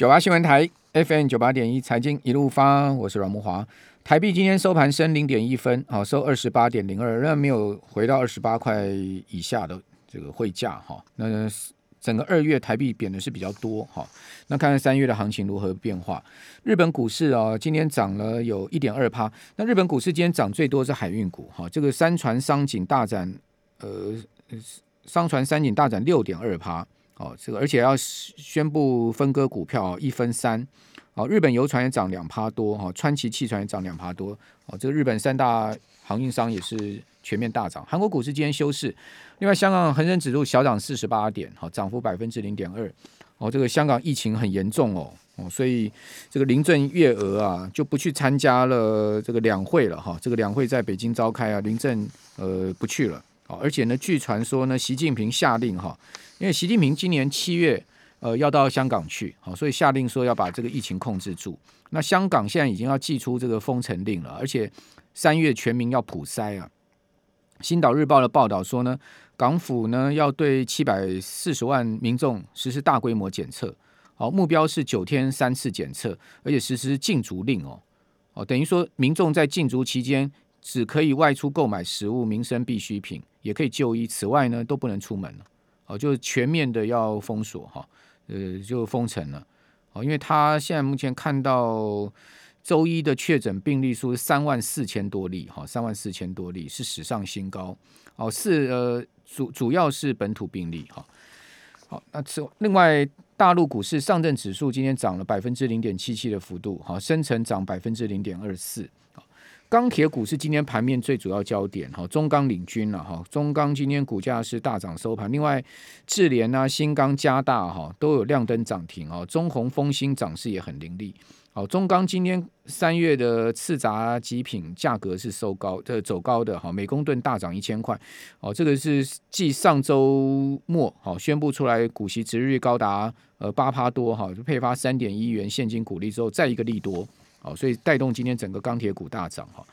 九八新闻台 FM 九八点一财经一路发，我是阮慕华。台币今天收盘升零点一分，好收二十八点零二，仍然没有回到二十八块以下的这个汇价哈。那整个二月台币贬的是比较多哈。那看看三月的行情如何变化。日本股市啊，今天涨了有一点二趴。那日本股市今天涨最多是海运股哈，这个三船商景大涨，呃，商船三景大涨六点二趴。哦，这个而且要宣布分割股票一分三，哦，日本游船也涨两趴多，哈，川崎汽船也涨两趴多，哦，这个日本三大航运商也是全面大涨。韩国股市今天休市，另外香港恒生指数小涨四十八点，好，涨幅百分之零点二，哦，这个香港疫情很严重哦，哦，所以这个林郑月娥啊就不去参加了这个两会了哈，这个两会在北京召开啊，林郑呃不去了，而且呢，据传说呢，习近平下令哈。因为习近平今年七月，呃，要到香港去，好，所以下令说要把这个疫情控制住。那香港现在已经要祭出这个封城令了，而且三月全民要普筛啊。星岛日报的报道说呢，港府呢要对七百四十万民众实施大规模检测，好，目标是九天三次检测，而且实施禁足令哦，哦，等于说民众在禁足期间只可以外出购买食物、民生必需品，也可以就医，此外呢都不能出门了。哦，就是全面的要封锁哈，呃，就封城了。哦，因为他现在目前看到周一的确诊病例数是三万四千多例，哈，三万四千多例是史上新高。哦，是呃主主要是本土病例哈。好，那此另外大陆股市上证指数今天涨了百分之零点七七的幅度，哈，深成涨百分之零点二四。钢铁股是今天盘面最主要焦点哈，中钢领军了哈，中钢今天股价是大涨收盘，另外智联啊、新钢、加大哈都有亮灯涨停哦，中鸿、丰兴涨势也很凌厉。好，中钢今天三月的次杂极品价格是收高，这走高的哈，每公吨大涨一千块哦，这个是继上周末好宣布出来股息殖利率高达呃八趴多哈，就配发三点一元现金股利之后，再一个利多。好，所以带动今天整个钢铁股大涨哈。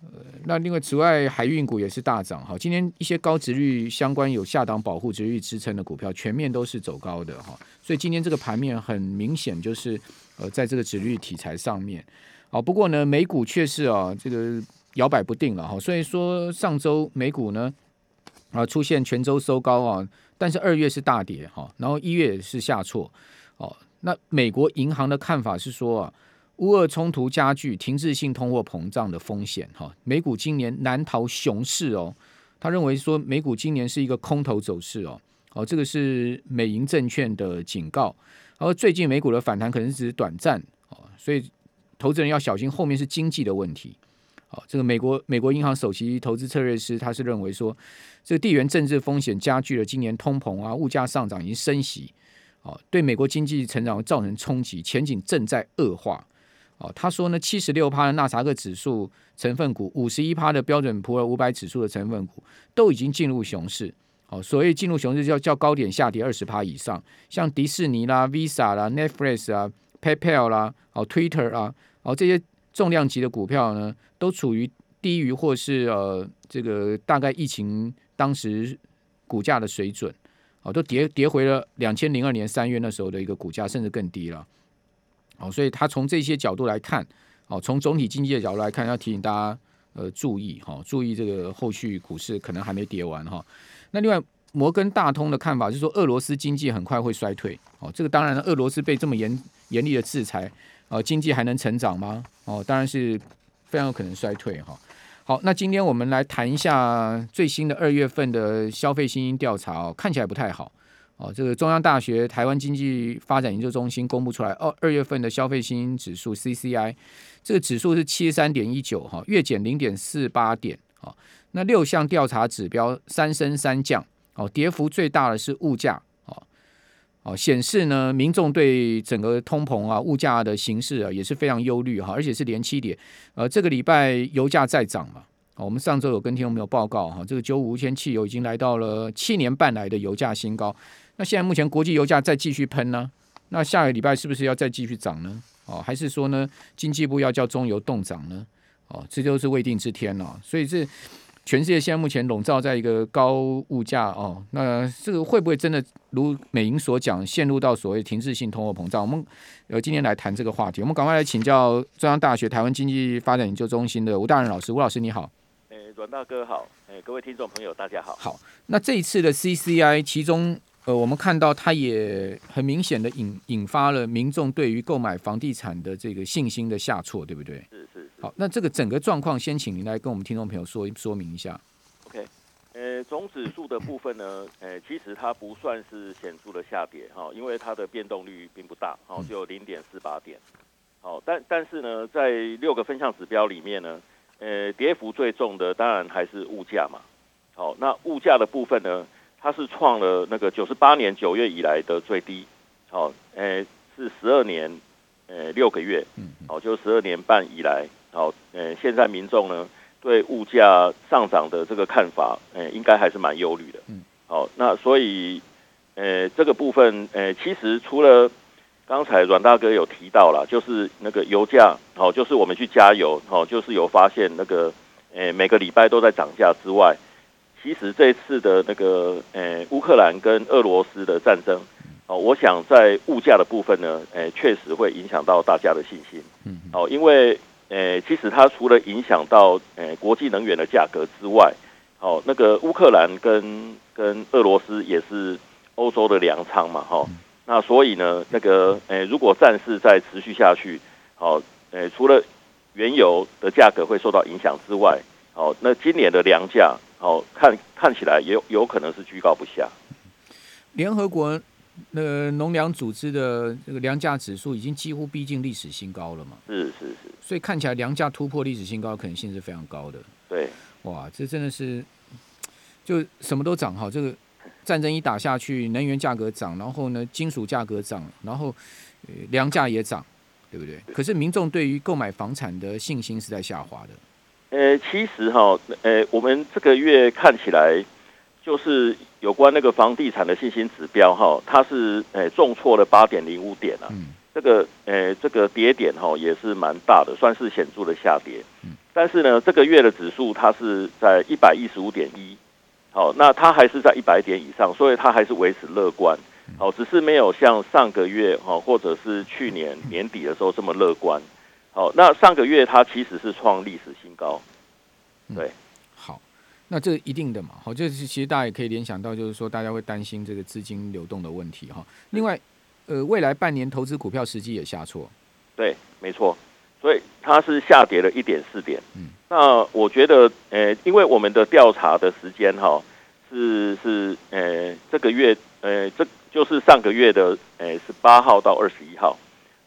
呃，那另外此外，海运股也是大涨哈。今天一些高值率相关有下档保护值率支撑的股票，全面都是走高的哈。所以今天这个盘面很明显就是呃，在这个值率题材上面。好，不过呢，美股却是啊这个摇摆不定了哈。所以说上周美股呢啊出现全周收高啊，但是二月是大跌哈，然后一月也是下挫。哦，那美国银行的看法是说啊。乌俄冲突加剧，停滞性通货膨胀的风险，哈，美股今年难逃熊市哦。他认为说，美股今年是一个空头走势哦，哦，这个是美银证券的警告。而最近美股的反弹可能只是短暂哦，所以投资人要小心，后面是经济的问题。哦，这个美国美国银行首席投资策略师他是认为说，这个地缘政治风险加剧了今年通膨啊，物价上涨已经升息，哦，对美国经济成长造成冲击，前景正在恶化。哦，他说呢，七十六趴的纳斯达克指数成分股，五十一趴的标准普尔五百指数的成分股都已经进入熊市。哦，所谓进入熊市叫叫高点下跌二十趴以上，像迪士尼啦、Visa 啦、Netflix 啊、PayPal 啦、哦 Twitter 啊，哦这些重量级的股票呢，都处于低于或是呃这个大概疫情当时股价的水准，哦都跌跌回了两千零二年三月那时候的一个股价，甚至更低了。哦，所以他从这些角度来看，哦，从总体经济的角度来看，要提醒大家呃注意哈，注意这个后续股市可能还没跌完哈。那另外摩根大通的看法是说，俄罗斯经济很快会衰退。哦，这个当然了，俄罗斯被这么严严厉的制裁，呃，经济还能成长吗？哦，当然是非常有可能衰退哈。好，那今天我们来谈一下最新的二月份的消费信心调查哦，看起来不太好。哦，这个中央大学台湾经济发展研究中心公布出来，哦，二月份的消费信心指数 CCI，这个指数是七十三点一九，哈，月减零点四八点，哦，那六项调查指标三升三降，哦，跌幅最大的是物价，哦，哦，显示呢，民众对整个通膨啊、物价的形势啊也是非常忧虑哈，而且是连七点，呃，这个礼拜油价再涨嘛，哦，我们上周有跟听众朋友报告哈，这个九五无铅汽油已经来到了七年半来的油价新高。那现在目前国际油价再继续喷呢？那下个礼拜是不是要再继续涨呢？哦，还是说呢，经济部要叫中油冻涨呢？哦，这就是未定之天了。所以这全世界现在目前笼罩在一个高物价哦，那这个会不会真的如美银所讲，陷入到所谓停滞性通货膨胀？我们呃今天来谈这个话题，我们赶快来请教中央大学台湾经济发展研究中心的吴大任老师，吴老师你好。诶，阮大哥好，诶，各位听众朋友大家好。好，那这一次的 CCI 其中。呃，我们看到它也很明显的引引发了民众对于购买房地产的这个信心的下挫，对不对？是是，是。好，那这个整个状况，先请您来跟我们听众朋友说说明一下。OK，呃，总指数的部分呢，呃，其实它不算是显著的下跌哈，因为它的变动率并不大，哦，就零点四八点。好，但但是呢，在六个分项指标里面呢，呃，跌幅最重的当然还是物价嘛。好，那物价的部分呢？它是创了那个九十八年九月以来的最低，好，诶，是十二年，诶，六个月，哦，就十二年半以来，好，诶，现在民众呢对物价上涨的这个看法，诶，应该还是蛮忧虑的，好，那所以，诶，这个部分，诶，其实除了刚才阮大哥有提到了，就是那个油价，好，就是我们去加油，好，就是有发现那个，诶，每个礼拜都在涨价之外。其实这次的那个呃乌克兰跟俄罗斯的战争，哦，我想在物价的部分呢，诶，确实会影响到大家的信心。嗯，哦，因为呃，其实它除了影响到呃国际能源的价格之外，哦，那个乌克兰跟跟俄罗斯也是欧洲的粮仓嘛，哈，那所以呢，那个呃，如果战事再持续下去，哦，呃，除了原油的价格会受到影响之外，哦，那今年的粮价。好看，看起来也有有可能是居高不下。联合国那个农粮组织的这个粮价指数已经几乎逼近历史新高了嘛？是是是。所以看起来粮价突破历史新高的可能性是非常高的。对，哇，这真的是就什么都涨哈。这个战争一打下去，能源价格涨，然后呢，金属价格涨，然后粮价也涨，对不对？可是民众对于购买房产的信心是在下滑的。呃，其实哈，呃，我们这个月看起来就是有关那个房地产的信心指标哈，它是呃重挫了八点零五点啊，嗯、这个呃这个跌点哈也是蛮大的，算是显著的下跌。嗯、但是呢，这个月的指数它是在一百一十五点一，好，那它还是在一百点以上，所以它还是维持乐观。好，只是没有像上个月哈或者是去年年底的时候这么乐观。好，那上个月它其实是创历史新高，对、嗯，好，那这一定的嘛，好，这是其实大家也可以联想到，就是说大家会担心这个资金流动的问题哈。另外，呃，未来半年投资股票时机也下挫，对，没错，所以它是下跌了一点四点。嗯，那我觉得，呃，因为我们的调查的时间哈是是呃这个月，呃，这就是上个月的呃十八号到二十一号。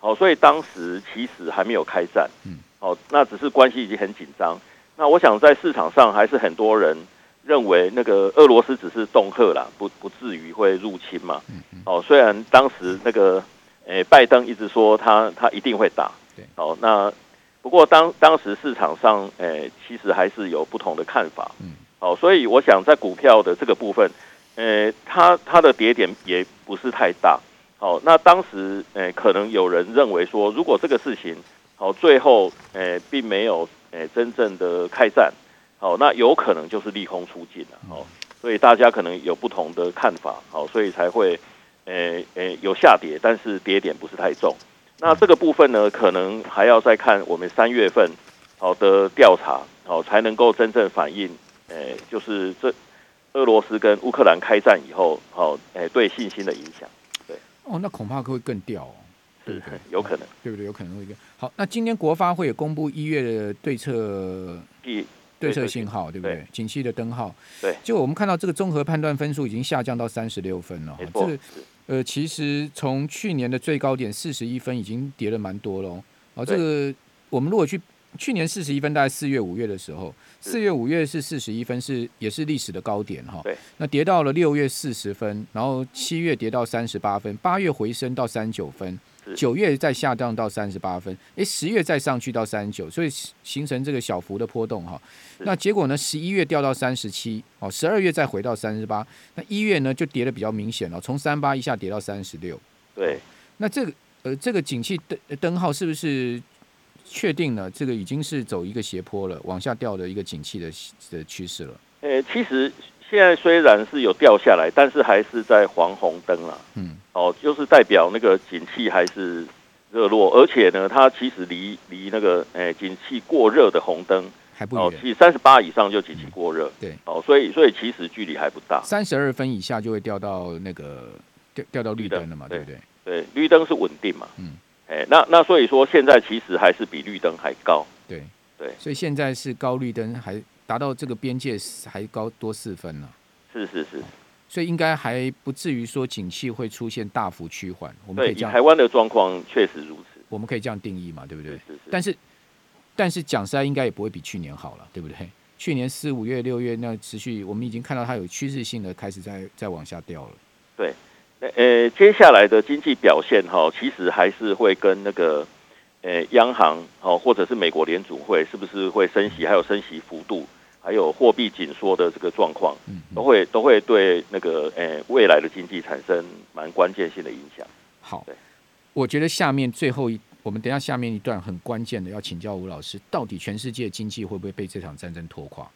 好，所以当时其实还没有开战，嗯，好，那只是关系已经很紧张。那我想在市场上还是很多人认为那个俄罗斯只是恫吓啦，不不至于会入侵嘛。嗯嗯。哦，虽然当时那个诶拜登一直说他他一定会打，对，好，那不过当当时市场上诶其实还是有不同的看法，嗯，好，所以我想在股票的这个部分，诶，它它的跌点也不是太大。好，那当时，诶，可能有人认为说，如果这个事情，好，最后，诶，并没有，诶，真正的开战，好，那有可能就是利空出尽了，好，所以大家可能有不同的看法，好，所以才会，诶，诶，有下跌，但是跌点不是太重。那这个部分呢，可能还要再看我们三月份，好的调查，好，才能够真正反映，诶，就是这俄罗斯跟乌克兰开战以后，好，诶，对信心的影响。哦，那恐怕会更掉哦，对不对？有可能，对不对？有可能会更好。那今天国发会也公布一月的对策对策信号，对不对？景气的灯号，对。就我们看到这个综合判断分数已经下降到三十六分了。这个呃，其实从去年的最高点四十一分已经跌了蛮多了。哦，这个我们如果去。去年四十一分，大概四月、五月的时候，四月、五月是四十一分，是也是历史的高点哈。对。那跌到了六月四十分，然后七月跌到三十八分，八月回升到三十九分，九月再下降到三十八分，诶，十月再上去到三十九，所以形成这个小幅的波动哈。那结果呢，十一月掉到三十七，哦，十二月再回到三十八，那一月呢就跌的比较明显了，从三八一下跌到三十六。对。那这个呃，这个景气灯灯号是不是？确定了这个已经是走一个斜坡了，往下掉的一个景气的的趋势了。呃，其实现在虽然是有掉下来，但是还是在黄红灯了。嗯，哦，就是代表那个景气还是热络，而且呢，它其实离离那个呃景气过热的红灯还不远，哦，其实三十八以上就景气过热。嗯。对，哦，所以所以其实距离还不大，三十二分以下就会掉到那个掉掉到绿灯了嘛，对不对？对，绿灯是稳定嘛。嗯。哎，那那所以说，现在其实还是比绿灯还高。对对，所以现在是高绿灯，还达到这个边界还高多四分呢。是是是，所以应该还不至于说景气会出现大幅趋缓。我们可以这样，台湾的状况确实如此，我们可以这样定义嘛，对不对？是是。但是但是讲实在，应该也不会比去年好了，对不对？去年四五月、六月那持续，我们已经看到它有趋势性的开始在在往下掉了。对。呃，接下来的经济表现哈，其实还是会跟那个呃央行哦，或者是美国联储会是不是会升息，还有升息幅度，还有货币紧缩的这个状况，都会都会对那个呃未来的经济产生蛮关键性的影响。好，对，我觉得下面最后一，我们等下下面一段很关键的要请教吴老师，到底全世界经济会不会被这场战争拖垮？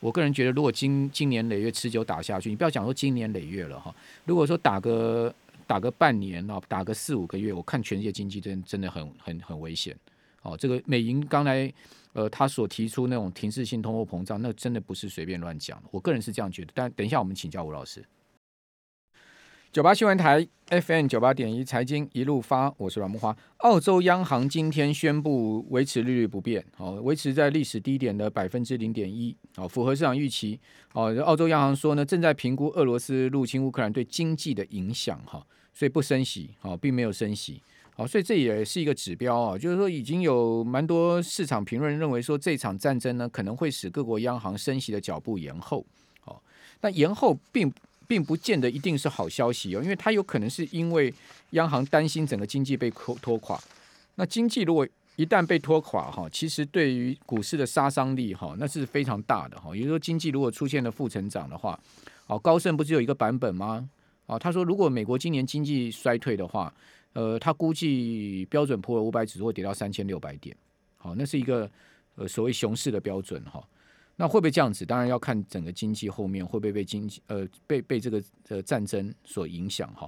我个人觉得，如果今今年累月持久打下去，你不要讲说今年累月了哈。如果说打个打个半年哦，打个四五个月，我看全世界经济真真的很很很危险。哦，这个美银刚才呃他所提出那种停滞性通货膨胀，那真的不是随便乱讲。我个人是这样觉得，但等一下我们请教吴老师。九八新闻台 FM 九八点一财经一路发，我是阮慕驊。澳洲央行今天宣布维持利率不变，哦，维持在历史低点的百分之零点一，哦，符合市场预期。哦，澳洲央行说呢，正在评估俄罗斯入侵乌克兰对经济的影响，哈，所以不升息，哦，并没有升息，哦，所以这也是一个指标啊，就是说已经有蛮多市场评论认为说这场战争呢可能会使各国央行升息的脚步延后，哦，但延后并。并不见得一定是好消息哦，因为它有可能是因为央行担心整个经济被拖拖垮。那经济如果一旦被拖垮哈，其实对于股市的杀伤力哈，那是非常大的哈。也就是说，经济如果出现了负成长的话，哦，高盛不是有一个版本吗？哦，他说如果美国今年经济衰退的话，呃，他估计标准普尔五百指数会跌到三千六百点。好，那是一个呃所谓熊市的标准哈。那会不会这样子？当然要看整个经济后面会不会被经济呃被被这个呃战争所影响哈。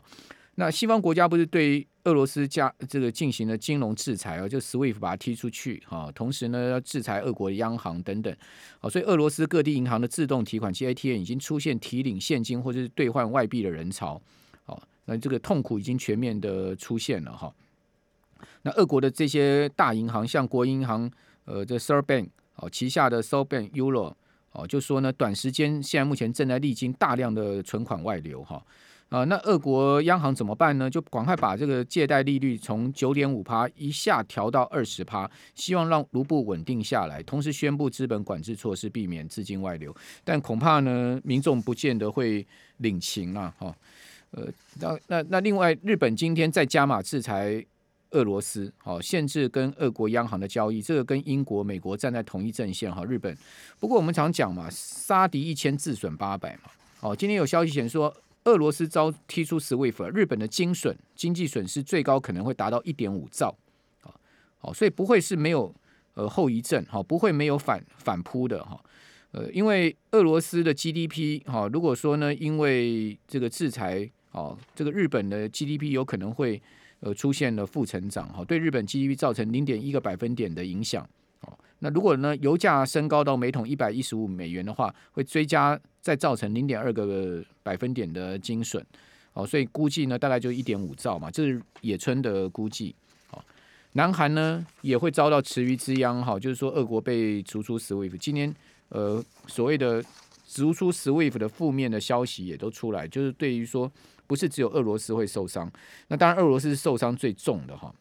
那西方国家不是对俄罗斯加这个进行了金融制裁啊，就 SWIFT 把它踢出去哈。同时呢，要制裁俄国的央行等等。好，所以俄罗斯各地银行的自动提款机 ATM 已经出现提领现金或者是兑换外币的人潮。好，那这个痛苦已经全面的出现了哈。那俄国的这些大银行，像国营银行，呃，这 Sberbank 哦，旗下的 SoBank Euro 哦，就说呢，短时间现在目前正在历经大量的存款外流哈啊，那俄国央行怎么办呢？就赶快把这个借贷利率从九点五趴一下调到二十趴，希望让卢布稳定下来，同时宣布资本管制措施，避免资金外流。但恐怕呢，民众不见得会领情啊哈。呃，那那那另外，日本今天再加码制裁。俄罗斯好，限制跟俄国央行的交易，这个跟英国、美国站在同一阵线哈。日本不过我们常讲嘛，杀敌一千自损八百嘛。哦，今天有消息显示说，俄罗斯遭踢出 SWIFT，日本的经损经济损失最高可能会达到一点五兆。好，所以不会是没有呃后遗症哈，不会没有反反扑的哈。呃，因为俄罗斯的 GDP 哈，如果说呢，因为这个制裁哦，这个日本的 GDP 有可能会。呃，出现了负成长哈，对日本 GDP 造成零点一个百分点的影响哦。那如果呢，油价升高到每桶一百一十五美元的话，会追加再造成零点二个百分点的精损哦。所以估计呢，大概就一点五兆嘛，这是野村的估计。哦，南韩呢也会遭到池鱼之殃哈，就是说俄国被逐出 SWIFT。今天呃，所谓的逐出 SWIFT 的负面的消息也都出来，就是对于说。不是只有俄罗斯会受伤，那当然俄罗斯是受伤最重的哈。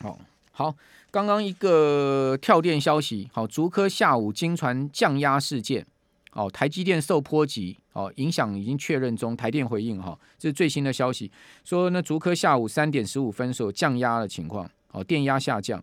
好，好，刚刚一个跳电消息，好，竹科下午惊传降压事件，哦，台积电受波及，哦，影响已经确认中，台电回应哈，这是最新的消息，说呢，竹科下午三点十五分所降压的情况，哦，电压下降，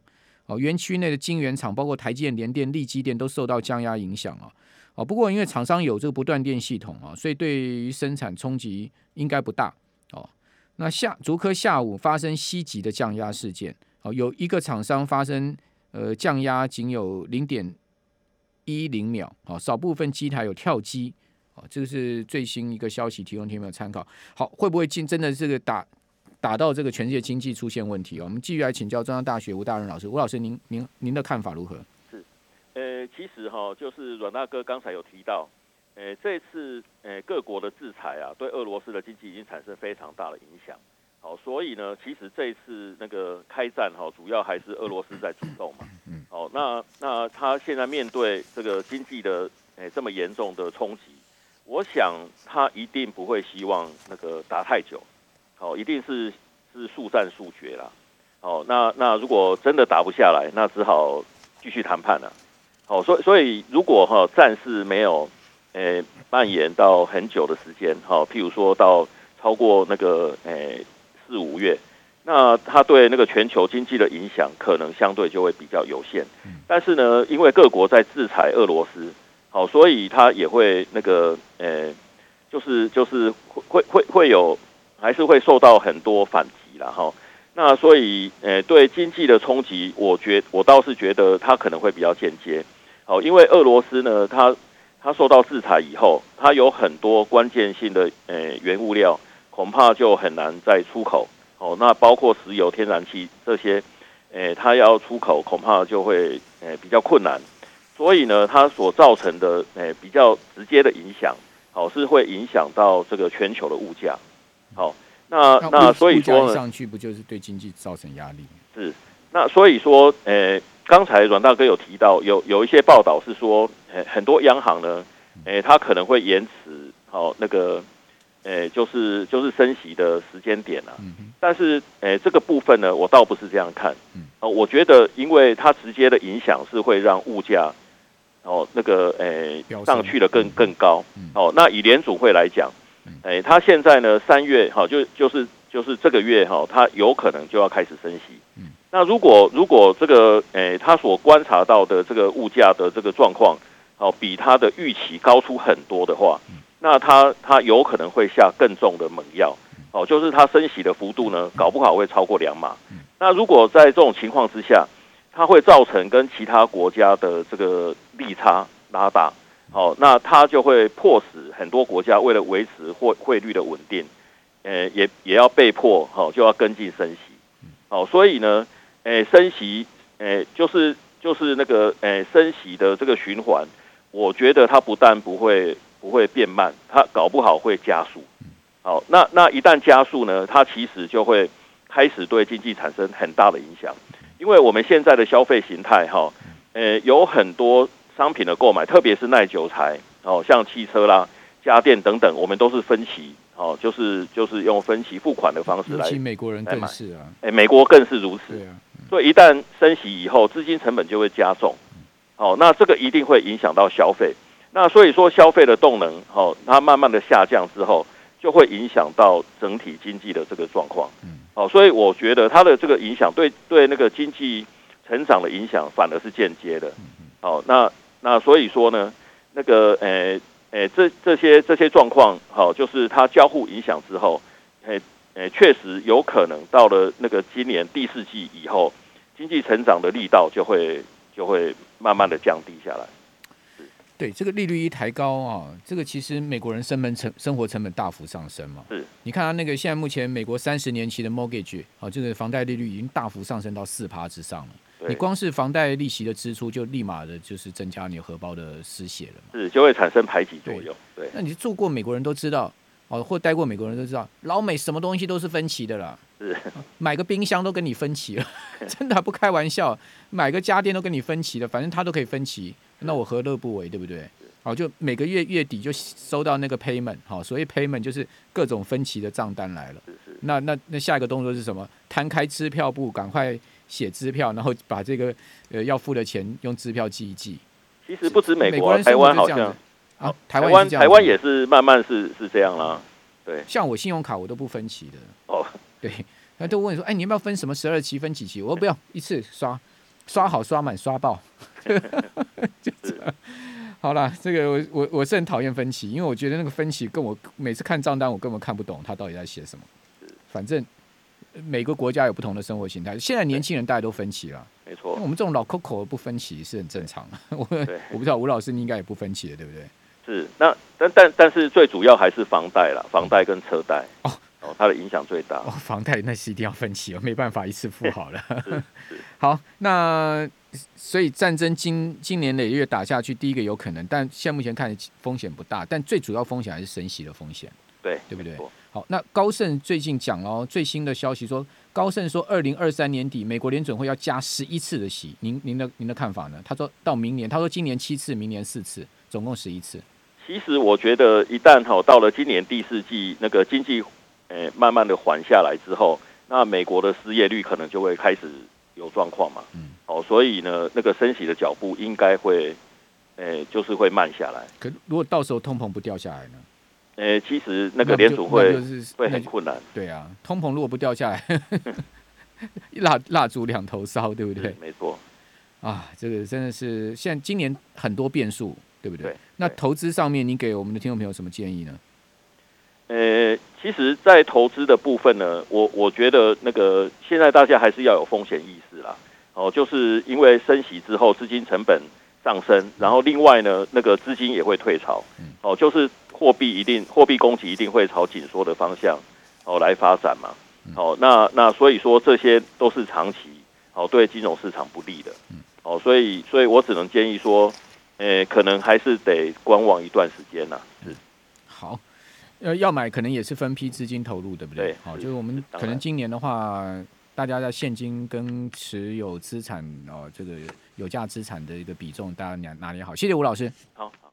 哦，园区内的晶圆厂包括台积电、联电、力积电都受到降压影响啊。哦，哦不过因为厂商有这个不断电系统啊，所以对于生产冲击应该不大哦。那下竹科下午发生西级的降压事件，哦，有一个厂商发生呃降压仅有零点一零秒，哦，少部分机台有跳机，哦，这个是最新一个消息，提供听众参考。好，会不会进真的这个打打到这个全世界经济出现问题？哦我们继续来请教中央大学吴大任老师，吴老师您您您的看法如何？其实哈，就是阮大哥刚才有提到。诶，这次诶各国的制裁啊，对俄罗斯的经济已经产生非常大的影响。好，所以呢，其实这一次那个开战哈，主要还是俄罗斯在主动嘛。嗯。好，那那他现在面对这个经济的诶这么严重的冲击，我想他一定不会希望那个打太久。好，一定是是速战速决啦。好，那那如果真的打不下来，那只好继续谈判了。好，所以所以如果哈战事没有。诶，蔓延到很久的时间，哈，譬如说到超过那个诶四五月，那它对那个全球经济的影响可能相对就会比较有限。但是呢，因为各国在制裁俄罗斯，好，所以它也会那个诶，就是就是会会会有，还是会受到很多反击啦。哈。那所以诶，对经济的冲击，我觉我倒是觉得它可能会比较间接。好，因为俄罗斯呢，它它受到制裁以后，它有很多关键性的呃原物料，恐怕就很难再出口哦。那包括石油、天然气这些，呃，它要出口恐怕就会呃比较困难。所以呢，它所造成的呃比较直接的影响，好是会影响到这个全球的物价。好，那那，那所以说呢，上去不就是对经济造成压力？是。那所以说，呃。刚才阮大哥有提到，有有一些报道是说，很很多央行呢，诶，它可能会延迟，好那个，诶，就是就是升息的时间点啊。但是，诶，这个部分呢，我倒不是这样看。哦，我觉得，因为它直接的影响是会让物价，哦，那个，诶，上去的更更高。哦，那以联储会来讲，诶，它现在呢，三月，哈，就就是就是这个月，哈，它有可能就要开始升息。那如果如果这个诶、欸，他所观察到的这个物价的这个状况，哦，比他的预期高出很多的话，那他他有可能会下更重的猛药，哦，就是他升息的幅度呢，搞不好会超过两码。那如果在这种情况之下，它会造成跟其他国家的这个利差拉大，哦，那它就会迫使很多国家为了维持汇汇率的稳定，呃，也也要被迫，哦，就要跟进升息，哦，所以呢。诶、欸，升息，诶、欸，就是就是那个，诶、欸，升息的这个循环，我觉得它不但不会不会变慢，它搞不好会加速。好，那那一旦加速呢，它其实就会开始对经济产生很大的影响，因为我们现在的消费形态，哈，诶，有很多商品的购买，特别是耐久材，哦，像汽车啦、家电等等，我们都是分期。哦，就是就是用分期付款的方式来，美国人更是啊，哎，美国更是如此。对啊，所以一旦升息以后，资金成本就会加重。哦，那这个一定会影响到消费。那所以说，消费的动能，哦，它慢慢的下降之后，就会影响到整体经济的这个状况。嗯，哦，所以我觉得它的这个影响，对对那个经济成长的影响，反而是间接的。哦，那那所以说呢，那个，呃。诶，这这些这些状况，好，就是它交互影响之后，诶诶，确实有可能到了那个今年第四季以后，经济成长的力道就会就会慢慢的降低下来。对，这个利率一抬高啊，这个其实美国人生本成生活成本大幅上升嘛。是，你看他那个现在目前美国三十年期的 mortgage，啊，这个房贷利率已经大幅上升到四趴之上了。你光是房贷利息的支出，就立马的就是增加你荷包的失血了嘛？是，就会产生排挤作用。对，那你住过美国人都知道，哦，或待过美国人都知道，老美什么东西都是分期的啦。是，买个冰箱都跟你分期了，真的不开玩笑。买个家电都跟你分期了，反正他都可以分期，那我何乐不为，对不对？好，就每个月月底就收到那个 payment，好，所以 payment 就是各种分期的账单来了。那那那下一个动作是什么？摊开支票簿，赶快。写支票，然后把这个呃要付的钱用支票记一记。其实不止美国，台湾好像啊，台湾台湾也是慢慢是是这样啦。对，像我信用卡我都不分期的。哦，对，他都问说，哎，你要不要分什么十二期分几期？我说不要，一次刷，刷好刷满刷爆。就这样。好了，这个我我我是很讨厌分期，因为我觉得那个分期跟我每次看账单，我根本看不懂他到底在写什么。反正。每个国家有不同的生活形态。现在年轻人大家都分期了，没错。我们这种老 Coco 不分期是很正常的。我我不知道吴老师你应该也不分期的，对不对？是。那但但但是最主要还是房贷啦，房贷跟车贷哦哦，它的影响最大。哦，房贷那是一定要分期哦，没办法一次付好了。好，那所以战争今今年累月打下去，第一个有可能，但现在目前看风险不大，但最主要风险还是升息的风险。对，对不对？好，那高盛最近讲哦，最新的消息说，高盛说，二零二三年底美国联准会要加十一次的息。您您的您的看法呢？他说到明年，他说今年七次，明年四次，总共十一次。其实我觉得，一旦哈到了今年第四季，那个经济诶慢慢的缓下来之后，那美国的失业率可能就会开始有状况嘛。嗯。好，所以呢，那个升息的脚步应该会诶，就是会慢下来。可如果到时候通膨不掉下来呢？诶、欸，其实那个联储会会很困难。对啊，通膨如果不掉下来，蜡蜡烛两头烧，对不对？没错。啊，这个真的是现在今年很多变数，对不对？对。那投资上面，你给我们的听众朋友什么建议呢？呃、欸，其实，在投资的部分呢，我我觉得那个现在大家还是要有风险意识啦。哦，就是因为升息之后，资金成本上升，然后另外呢，那个资金也会退潮。哦，就是。货币一定，货币供给一定会朝紧缩的方向哦来发展嘛。哦，那那所以说这些都是长期哦对金融市场不利的。哦，所以所以我只能建议说，诶，可能还是得观望一段时间呐。是。好，呃，要买可能也是分批资金投入，对不对？对。好，就是我们可能今年的话，大家在现金跟持有资产哦，这个有价资产的一个比重，大家拿拿捏好。谢谢吴老师。好。好